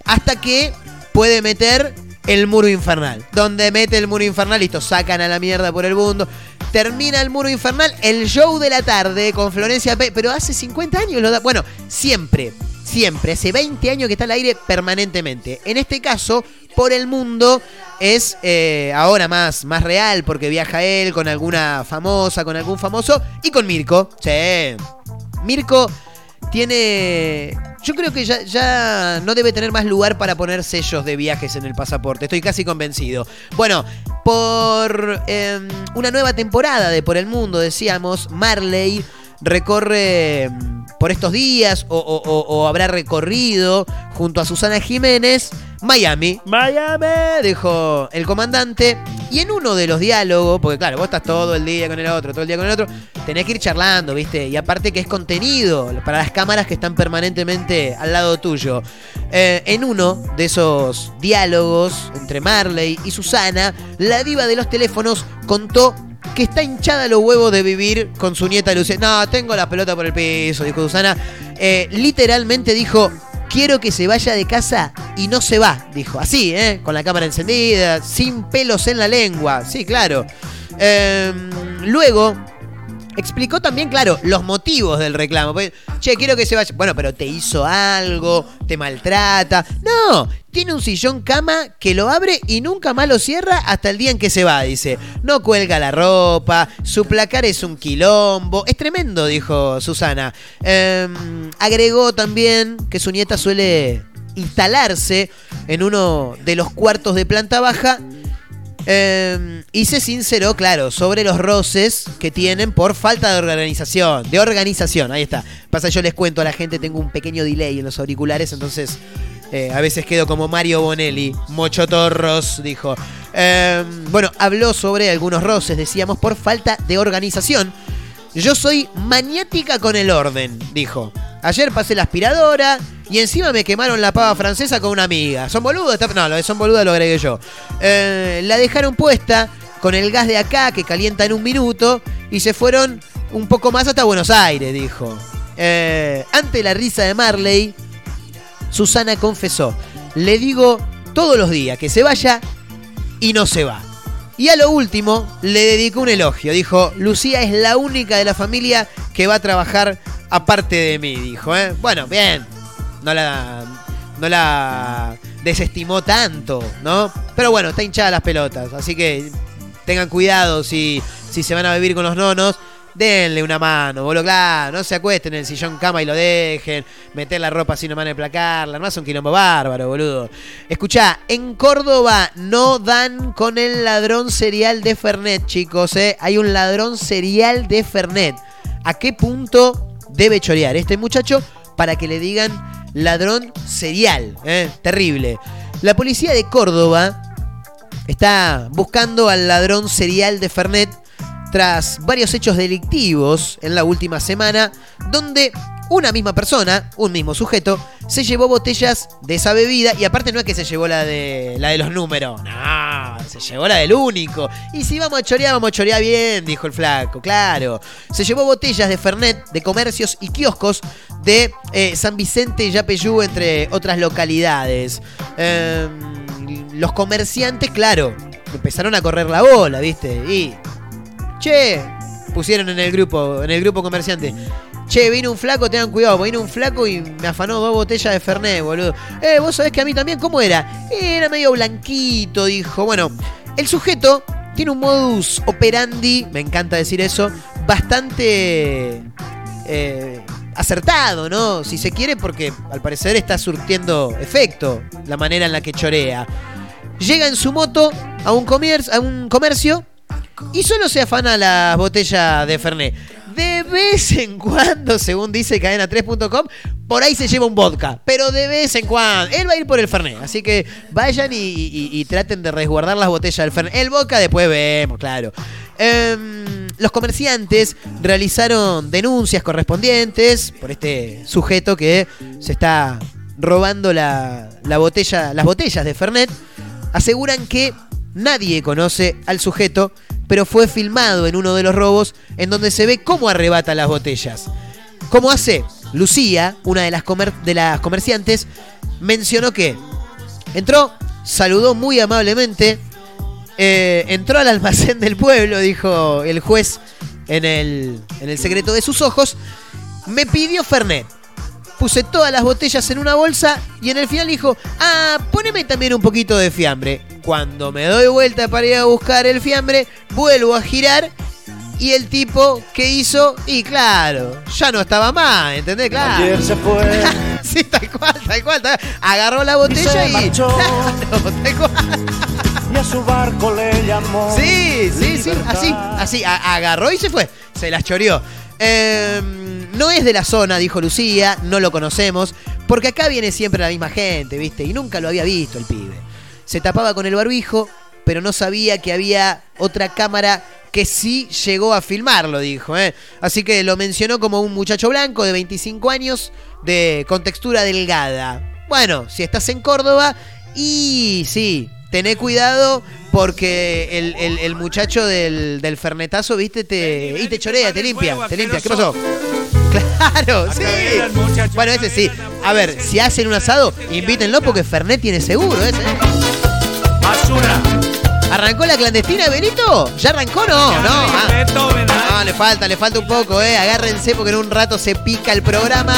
hasta que puede meter el muro infernal. Donde mete el muro infernal, listo, sacan a la mierda por el mundo. Termina el muro infernal, el show de la tarde con Florencia P. Pero hace 50 años lo da. Bueno, siempre, siempre, hace 20 años que está al aire permanentemente. En este caso, por el mundo es eh, ahora más, más real porque viaja él con alguna famosa, con algún famoso y con Mirko. Sí. Mirko tiene. Yo creo que ya, ya no debe tener más lugar para poner sellos de viajes en el pasaporte. Estoy casi convencido. Bueno, por em, una nueva temporada de Por el Mundo, decíamos, Marley recorre em, por estos días o, o- o- o habrá recorrido junto a Susana Jiménez Miami. Miami, dijo el comandante. Y en uno de los diálogos, porque claro, vos estás todo el día con el otro, todo el día con el otro, tenés que ir charlando, ¿viste? Y aparte que es contenido para las cámaras que están permanentemente al lado tuyo. Eh, en uno de esos diálogos entre Marley y Susana, la diva de los teléfonos contó que está hinchada los huevos de vivir con su nieta Lucía. No, tengo la pelota por el piso, dijo Susana. Eh, literalmente dijo, quiero que se vaya de casa y no se va, dijo. Así, ¿eh? Con la cámara encendida, sin pelos en la lengua. Sí, claro. Eh, luego... Explicó también, claro, los motivos del reclamo. Che, quiero que se vaya. Bueno, pero te hizo algo, te maltrata. No, tiene un sillón cama que lo abre y nunca más lo cierra hasta el día en que se va, dice. No cuelga la ropa, su placar es un quilombo. Es tremendo, dijo Susana. Em, agregó también que su nieta suele instalarse en uno de los cuartos de planta baja eh, y se sinceró, claro, sobre los roces que tienen por falta de organización. De organización, ahí está. Pasa, yo les cuento a la gente, tengo un pequeño delay en los auriculares, entonces eh, a veces quedo como Mario Bonelli. Mochotorros, dijo. Eh, bueno, habló sobre algunos roces, decíamos, por falta de organización. Yo soy maniática con el orden, dijo. Ayer pasé la aspiradora y encima me quemaron la pava francesa con una amiga. ¿Son boludos? No, lo de son boludos lo agregué yo. Eh, la dejaron puesta con el gas de acá que calienta en un minuto y se fueron un poco más hasta Buenos Aires, dijo. Eh, ante la risa de Marley, Susana confesó, le digo todos los días que se vaya y no se va. Y a lo último le dedicó un elogio. Dijo, Lucía es la única de la familia que va a trabajar aparte de mí, dijo. ¿eh? Bueno, bien. No la, no la desestimó tanto, ¿no? Pero bueno, está hinchada las pelotas. Así que tengan cuidado si, si se van a vivir con los nonos. Denle una mano, boludo, claro, no se acuesten en el sillón cama y lo dejen, meter la ropa así nomás en el placar, no es un quilombo bárbaro, boludo. Escuchá, en Córdoba no dan con el ladrón serial de Fernet, chicos, ¿eh? Hay un ladrón serial de Fernet. ¿A qué punto debe chorear este muchacho para que le digan ladrón serial? ¿eh? Terrible. La policía de Córdoba está buscando al ladrón serial de Fernet tras varios hechos delictivos en la última semana, donde una misma persona, un mismo sujeto, se llevó botellas de esa bebida y aparte no es que se llevó la de la de los números, no, se llevó la del único. Y si vamos a chorear, vamos a chorear bien, dijo el flaco, claro. Se llevó botellas de Fernet de comercios y kioscos de eh, San Vicente y Yapeyú, entre otras localidades. Em, los comerciantes, claro, empezaron a correr la bola, ¿viste? Y Che, pusieron en el grupo, en el grupo comerciante. Che, vino un flaco, tengan cuidado, vino un flaco y me afanó dos botellas de Fernet, boludo. Eh, vos sabés que a mí también, ¿cómo era? Era medio blanquito, dijo. Bueno, el sujeto tiene un modus operandi, me encanta decir eso, bastante eh, acertado, ¿no? Si se quiere, porque al parecer está surtiendo efecto la manera en la que chorea. Llega en su moto a un, comer- a un comercio y solo se afana las botellas de Fernet. De vez en cuando, según dice cadena3.com, por ahí se lleva un vodka. Pero de vez en cuando. Él va a ir por el Fernet. Así que vayan y, traten de resguardar las botellas del Fernet. El vodka después vemos, claro. Em, los comerciantes realizaron denuncias correspondientes por este sujeto que se está robando la, la botella, las botellas de Fernet, aseguran que nadie conoce al sujeto, pero fue filmado en uno de los robos en donde se ve cómo arrebata las botellas. ¿Cómo hace? Lucía, una de las, de las comerciantes, mencionó que entró, saludó muy amablemente, eh, entró al almacén del pueblo, dijo el juez en el, en el secreto de sus ojos, me pidió Fernet. Puse todas las botellas en una bolsa y en el final dijo, ah, poneme también un poquito de fiambre. Cuando me doy vuelta para ir a buscar el fiambre, vuelvo a girar y el tipo que hizo, y claro, ya no estaba más, ¿entendés? Claro. Ayer se fue. sí, tal cual, tal cual, tal cual. Agarró la botella se y. marchó. Claro, tal cual. Y a su barco le llamó. Sí, sí, sí, así, así, agarró y se fue, se las choreó. Eh, no es de la zona, dijo Lucía, no lo conocemos, porque acá viene siempre la misma gente, ¿viste? Y nunca lo había visto el pibe. Se tapaba con el barbijo, pero no sabía que había otra cámara que sí llegó a filmarlo, dijo. ¿eh? Así que lo mencionó como un muchacho blanco de 25 años, de con textura delgada. Bueno, si estás en Córdoba, y sí, tené cuidado porque el, el- el muchacho del, del fernetazo, viste, te, y te chorea, te limpia, te limpia. ¿Qué pasó? Claro, sí. Bueno, ese sí. A ver, si hacen un asado, invítenlo porque Fernet tiene seguro, ese. ¿eh? Basura. ¿Arrancó la clandestina, Benito? ¿Ya arrancó? No, no. ah. No, le falta, le falta un poco, eh. Agárrense porque en un rato se pica el programa.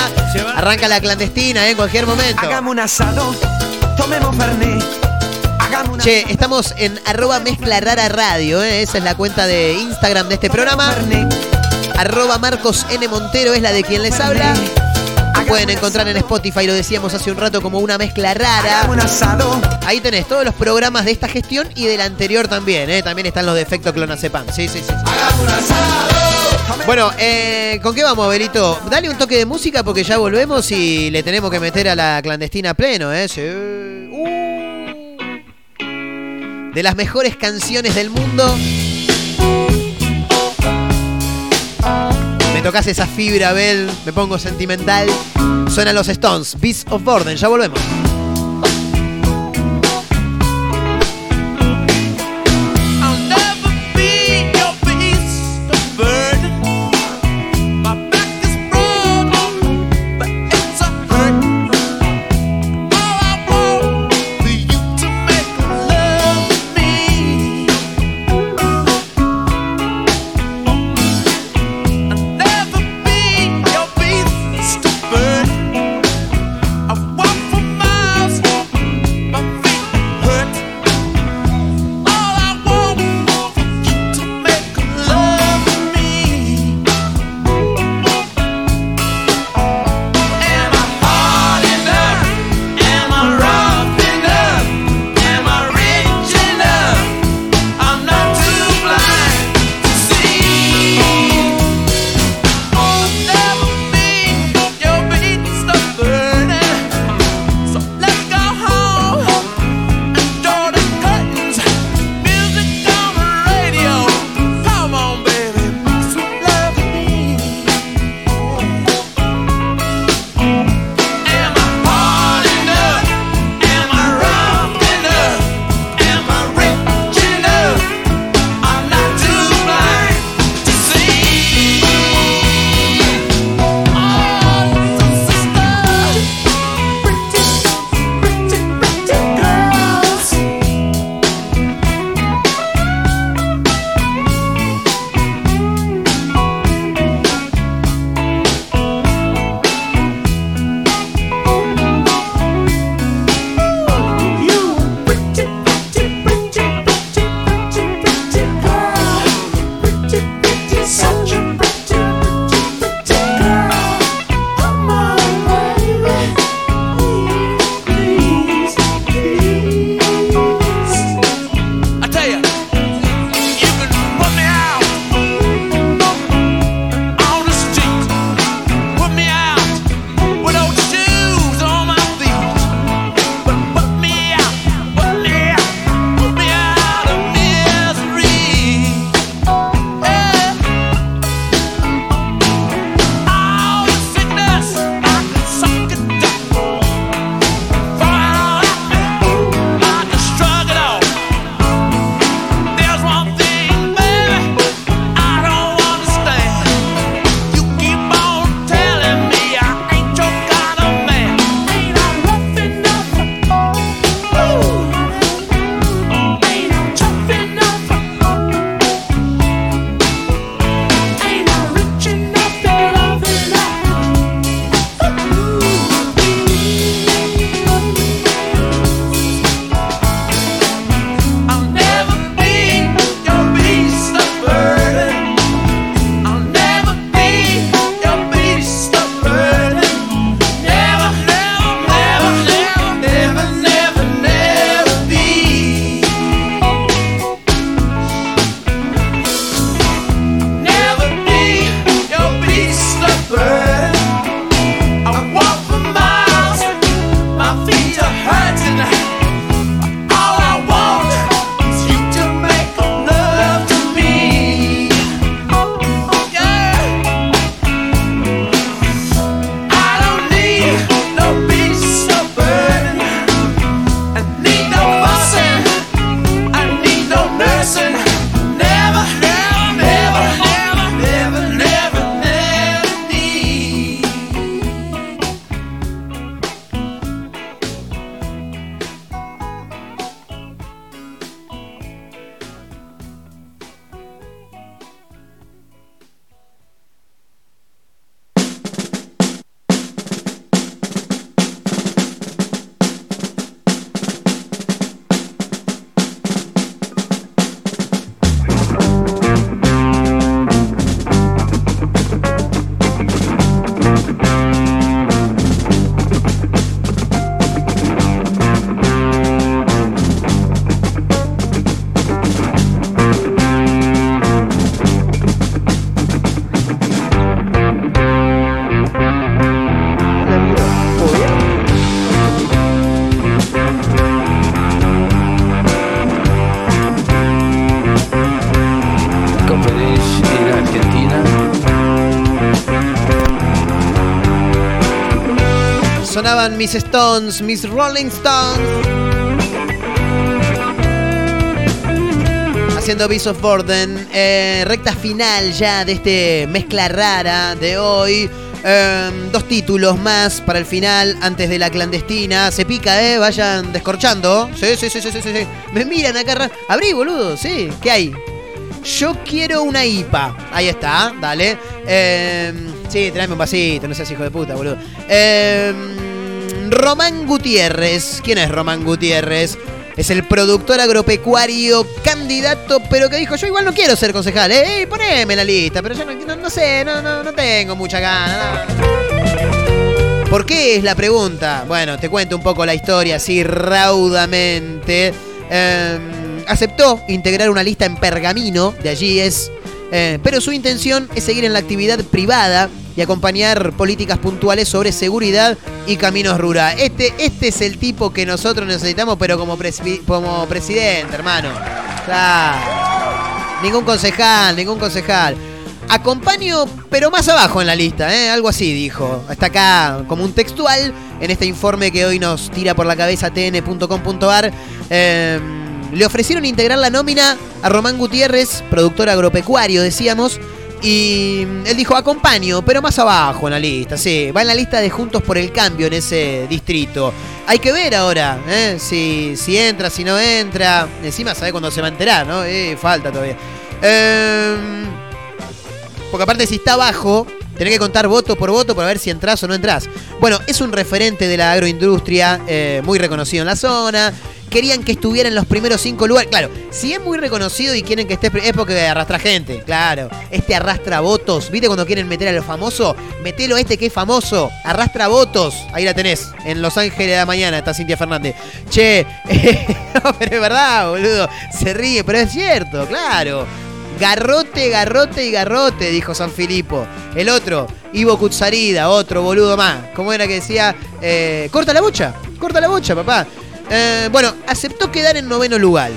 Arranca la clandestina, eh, en cualquier momento. Hagamos un asado, tomemos Fernet. Che, estamos en arroba mezcla rara radio, eh. Esa es la cuenta de Instagram de este programa. Arroba Marcos N. Montero es la de quien les habla. Pueden encontrar en Spotify, lo decíamos hace un rato, como una mezcla rara. Hagamos un asado. Ahí tenés todos los programas de esta gestión y del anterior también, ¿eh? También están los de efecto clonazepam. Sí, sí, sí. sí. Bueno, eh, ¿con qué vamos, Berito? Dale un toque de música porque ya volvemos y le tenemos que meter a la clandestina pleno, ¿eh? Sí. Uh. De las mejores canciones del mundo. Me tocas esa fibra, Bel, me pongo sentimental. Suenan los Stones, Beast of Burden, ya volvemos. Miss Stones, Miss Rolling Stones. Haciendo Beast of Burden. eh, recta final ya de este mezcla rara de hoy. Eh, dos títulos más para el final antes de la clandestina. Se pica, ¿eh? Vayan descorchando. Sí, sí, sí, sí, sí, sí. Me miran acá. Abrí, boludo. Sí. ¿Qué hay? Yo quiero una IPA. Ahí está, dale. Eh, sí, tráeme un vasito, no seas hijo de puta, boludo. Eh, Román Gutiérrez. ¿Quién es Román Gutiérrez? Es el productor agropecuario candidato, pero que dijo, yo igual no quiero ser concejal, ¿eh? Ey, poneme la lista, pero yo no, sé, no, tengo mucha gana. ¿Por qué es la pregunta? Bueno, te cuento un poco la historia así raudamente. Eh, aceptó integrar una lista en pergamino, de allí es. eh, pero su intención es seguir en la actividad privada y acompañar políticas puntuales sobre seguridad y caminos rurales. Este, este es el tipo que nosotros necesitamos, pero como, presi- como presidente, hermano. Claro. Ningún concejal, ningún concejal. Acompaño, pero más abajo en la lista, ¿eh? algo así dijo. Está acá como un textual en este informe que hoy nos tira por la cabeza tn.com.ar. Eh, le ofrecieron integrar la nómina a Román Gutiérrez, productor agropecuario, decíamos. Y él dijo, acompaño, pero más abajo en la lista, sí. Va en la lista de Juntos por el Cambio en ese distrito. Hay que ver ahora, ¿eh? si, si entra, si no entra. Encima sabe cuándo se va a enterar, ¿no? Eh, falta todavía. Em, porque aparte si está abajo, tenés que contar voto por voto para ver si entras o no entras. Bueno, es un referente de la agroindustria, eh, muy reconocido en la zona. Querían que estuviera en los primeros cinco lugares. Claro, si es muy reconocido y quieren que esté, es porque arrastra gente, claro. Este arrastra votos. ¿Viste cuando quieren meter a lo famoso? Metelo a este que es famoso. Arrastra votos. Ahí la tenés. En Los Ángeles de la mañana está Cintia Fernández. Che, no, pero es verdad, boludo. Se ríe, pero es cierto, claro. Garrote, garrote y garrote, dijo San Filipo. El otro, Ivo Kutsarida, otro boludo más. ¿Cómo era que decía? Eh, corta la bocha, corta la bocha, papá. Eh, bueno, aceptó quedar en noveno lugar.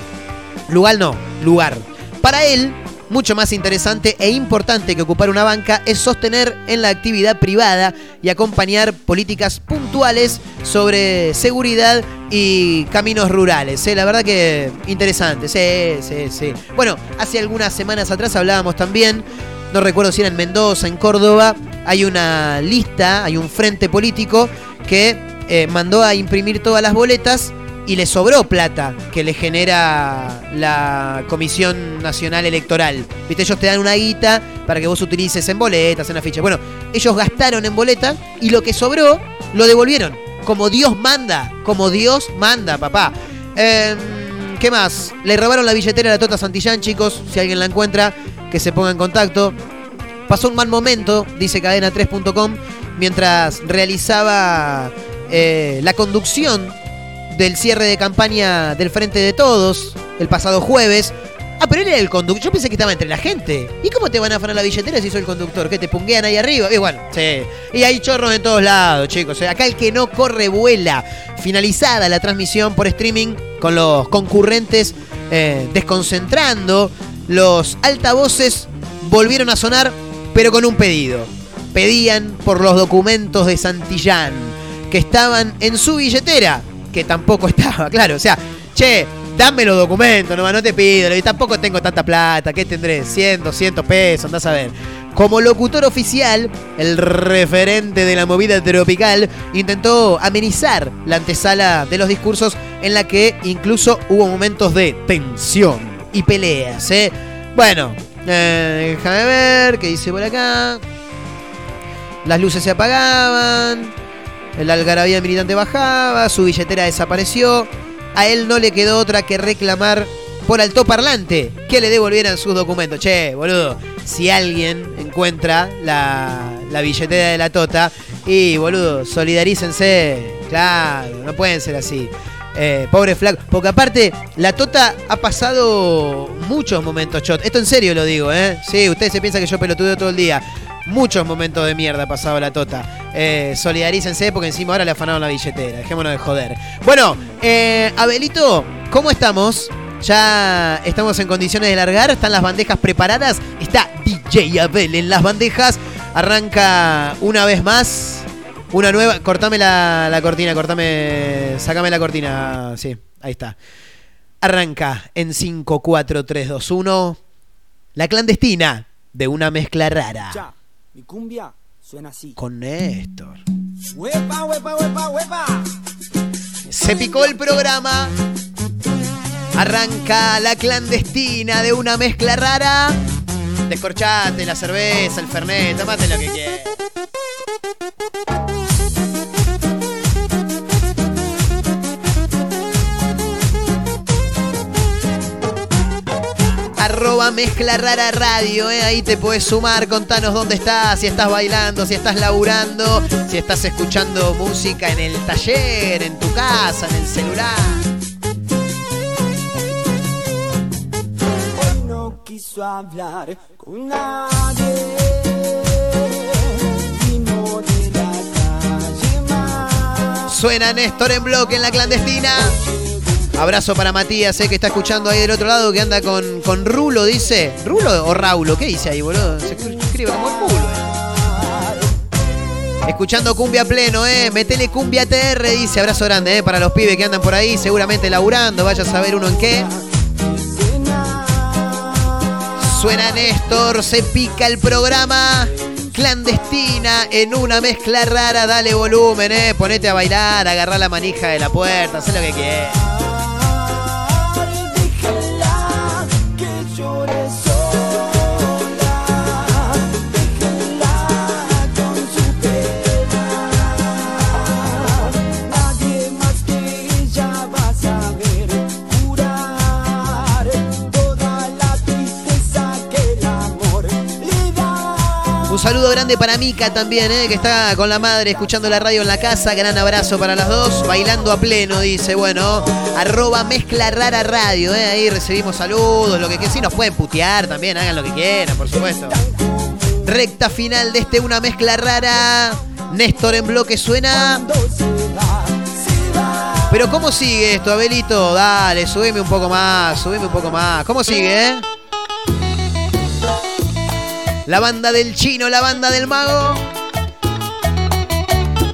Lugar no, lugar. Para él, mucho más interesante e importante que ocupar una banca es sostener en la actividad privada y acompañar políticas puntuales sobre seguridad y caminos rurales. ¿eh? La verdad que interesante, sí, sí, sí. Bueno, hace algunas semanas atrás hablábamos también, no recuerdo si era en Mendoza, en Córdoba, hay una lista, hay un frente político que eh, mandó a imprimir todas las boletas y le sobró plata que le genera la Comisión Nacional Electoral. Viste, ellos te dan una guita para que vos utilices en boletas, en afiches. Bueno, ellos gastaron en boletas y lo que sobró lo devolvieron. Como Dios manda, como Dios manda, papá. Em, ¿Qué más? Le robaron la billetera a la Tota Santillán, chicos. Si alguien la encuentra, que se ponga en contacto. Pasó un mal momento, dice cadena3.com, mientras realizaba eh, la conducción del cierre de campaña del Frente de Todos el pasado jueves. Ah, pero él era el conductor. Yo pensé que estaba entre la gente. ¿Y cómo te van a afanar la billetera si soy el conductor? ¿Qué te punguean ahí arriba? Y bueno, sí. Y hay chorros en todos lados, chicos. Eh, Acá el que no corre vuela. Finalizada la transmisión por streaming con los concurrentes eh, desconcentrando. Los altavoces volvieron a sonar, pero con un pedido. Pedían por los documentos de Santillán, que estaban en su billetera, que tampoco estaba, claro. O sea, che, dame los documentos, no, no te pido, y tampoco tengo tanta plata, ¿qué tendré? 100, 200 pesos, andás a ver. Como locutor oficial, el referente de la movida tropical intentó amenizar la antesala de los discursos en la que incluso hubo momentos de tensión y peleas. ¿eh? Bueno, eh, déjame ver qué dice por acá. Las luces se apagaban, el algarabía militante bajaba, su billetera desapareció. A él no le quedó otra que reclamar por altoparlante que le devolvieran sus documentos. Che, boludo, si alguien encuentra la, la billetera de la Tota, y boludo, solidarícense. Claro, no pueden ser así. Eh, pobre flaco. Porque aparte, la Tota ha pasado muchos momentos chot. Esto en serio lo digo, ¿eh? Sí, ustedes se piensan que yo pelotudeo todo el día. Muchos momentos de mierda ha pasado la Tota. Eh, solidarícense porque encima ahora le afanaron la billetera. Dejémonos de joder. Bueno, eh, Abelito, ¿cómo estamos? Ya estamos en condiciones de largar. Están las bandejas preparadas. Está DJ Abel en las bandejas. Arranca una vez más Una nueva. Cortame la, la cortina, cortame. Sácame la cortina. Sí, ahí está. Arranca en 5, 4, 3, 2, 1. La clandestina de una mezcla rara. Ya, mi cumbia suena así. Con Néstor. ¡Huepa, huepa, huepa, huepa! Se picó el programa. Arranca la clandestina de una mezcla rara. Descorchate la cerveza, el fernet, tomate lo que quieras. Arroba mezcla rara radio, eh, ahí te puedes sumar, contanos dónde estás, si estás bailando, si estás laburando, si estás escuchando música en el taller, en tu casa, en el celular. Hoy no quiso hablar con nadie. Suena Néstor en bloque en la clandestina. Abrazo para Matías, eh, que está escuchando ahí del otro lado, que anda con, con Rulo, dice. ¿Rulo o Raulo? ¿Qué dice ahí, boludo? Se escribe como el culo. Escuchando cumbia pleno, eh. Metele cumbia TR, dice. Abrazo grande, eh, para los pibes que andan por ahí, seguramente laburando. Vaya a saber uno en qué. Suena Néstor, se pica el programa. Clandestina en una mezcla rara, dale volumen, eh. Ponete a bailar, agarrá la manija de la puerta, haz lo que quieras. Saludo grande para Mica también, eh, que está con la madre escuchando la radio en la casa. Gran abrazo para las dos. Bailando a pleno, dice. Bueno, arroba mezcla rara radio. eh, ahí recibimos saludos. Lo que, que sí nos pueden putear también. Hagan lo que quieran, por supuesto. Recta final de este Una Mezcla Rara. Néstor en bloque suena. Pero ¿cómo sigue esto, Abelito? Dale, subime un poco más, subime un poco más. ¿Cómo sigue, eh? La banda del chino, la banda del mago.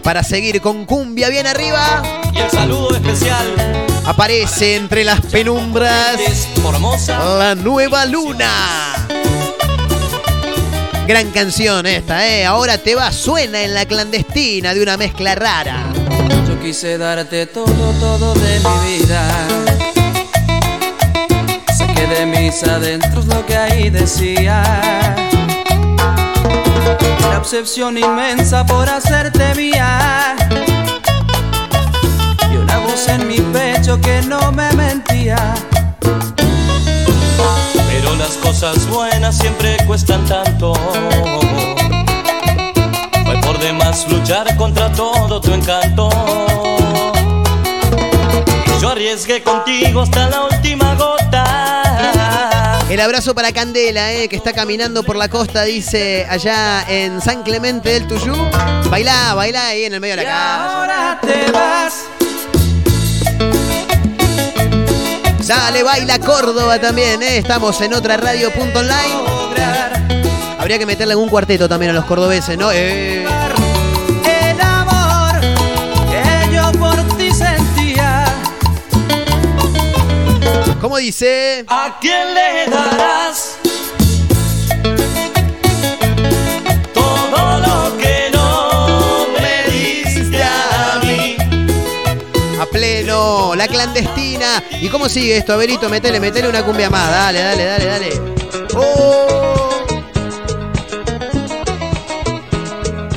Para seguir con cumbia bien arriba. Y el saludo especial Aparece entre las penumbras la nueva luna. Gran canción esta, ¿eh? Ahora te va, suena en la clandestina de una mezcla rara. Yo quise darte todo, todo de mi vida. Saqué de mis adentros lo que ahí decía. Una obsesión inmensa por hacerte mía. Y una voz en mi pecho que no me mentía. Pero las cosas buenas siempre cuestan tanto. Fue por demás luchar contra todo tu encanto. Yo arriesgué contigo hasta la última gota. El abrazo para Candela, eh, que está caminando por la costa, dice, allá en San Clemente del Tuyú. Bailá, bailá ahí en el medio de la casa. Ahora te vas. Dale, baila Córdoba también, eh. Estamos en otra radio.online. Habría que meterle algún cuarteto también a los cordobeses, ¿no? Eh. ¿Cómo dice? ¿A quién le darás todo lo que no me diste a mí? A pleno, la clandestina. ¿Y cómo sigue esto, Abelito? Metele, metele una cumbia más. Dale, dale, dale, dale. ¡Oh!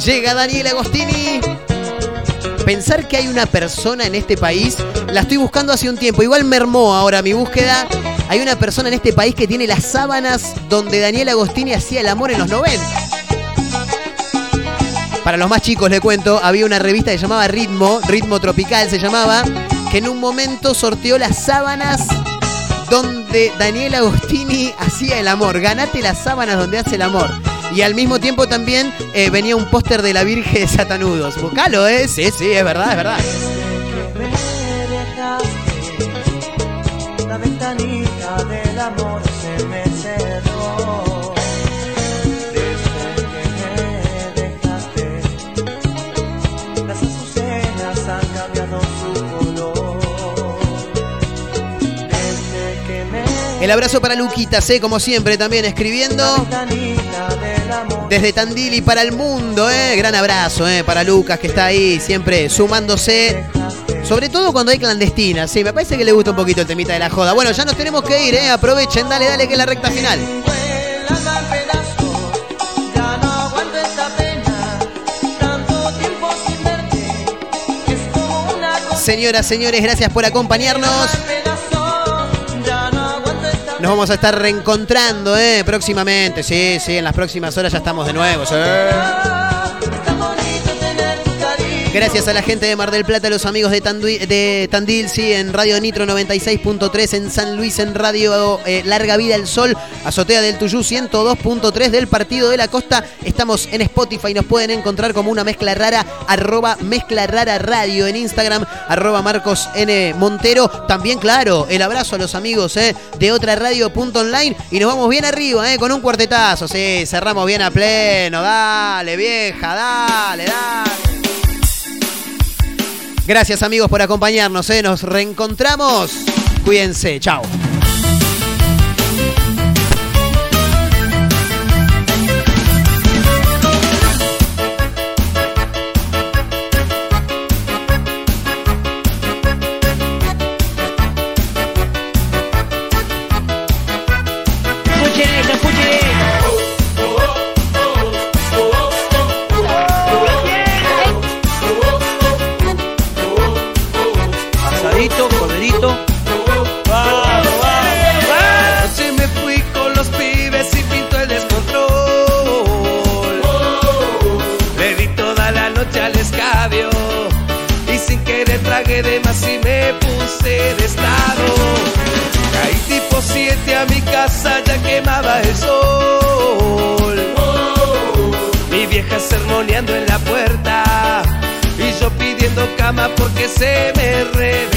Llega Daniel Agostini. Pensar que hay una persona en este país, la estoy buscando hace un tiempo. Igual mermó ahora mi búsqueda. Hay una persona en este país que tiene las sábanas donde Daniel Agostini hacía el amor en los 90. Para los más chicos le cuento, había una revista que llamaba Ritmo, Ritmo Tropical se llamaba, que en un momento sorteó las sábanas donde Daniel Agostini hacía el amor. Ganate las sábanas donde hace el amor. Y al mismo tiempo también eh, venía un póster de la Virgen de Satanudos. Buscalo, ¿eh? Sí, sí, es verdad, es verdad. El abrazo para Luquita, sé como siempre también escribiendo desde Tandil y para el mundo, ¿eh? Gran abrazo, ¿eh? Para Lucas que está ahí siempre sumándose. Sobre todo cuando hay clandestinas, sí, me parece que le gusta un poquito el temita de la joda. Bueno, ya nos tenemos que ir, ¿eh? Aprovechen, dale, dale, que es la recta final. Señoras, señores, gracias por acompañarnos. Nos vamos a estar reencontrando, ¿eh? Próximamente, sí, sí, en las próximas horas ya estamos de nuevo. sí. Gracias a la gente de Mar del Plata, a los amigos de, Tandil, sí, en Radio Nitro 96.3, en San Luis, en Radio eh, Larga Vida el Sol, Azotea del Tuyú 102.3 del Partido de la Costa. Estamos en Spotify, nos pueden encontrar como una mezcla rara, arroba mezcla rara radio en Instagram, arroba Marcos N. Montero. También, claro, el abrazo a los amigos eh, de otra radio.online y nos vamos bien arriba, eh, con un cuartetazo, sí, cerramos bien a pleno, dale vieja, dale, dale. Gracias amigos por acompañarnos, ¿eh? nos reencontramos. Cuídense, chao. Porque se me reventaba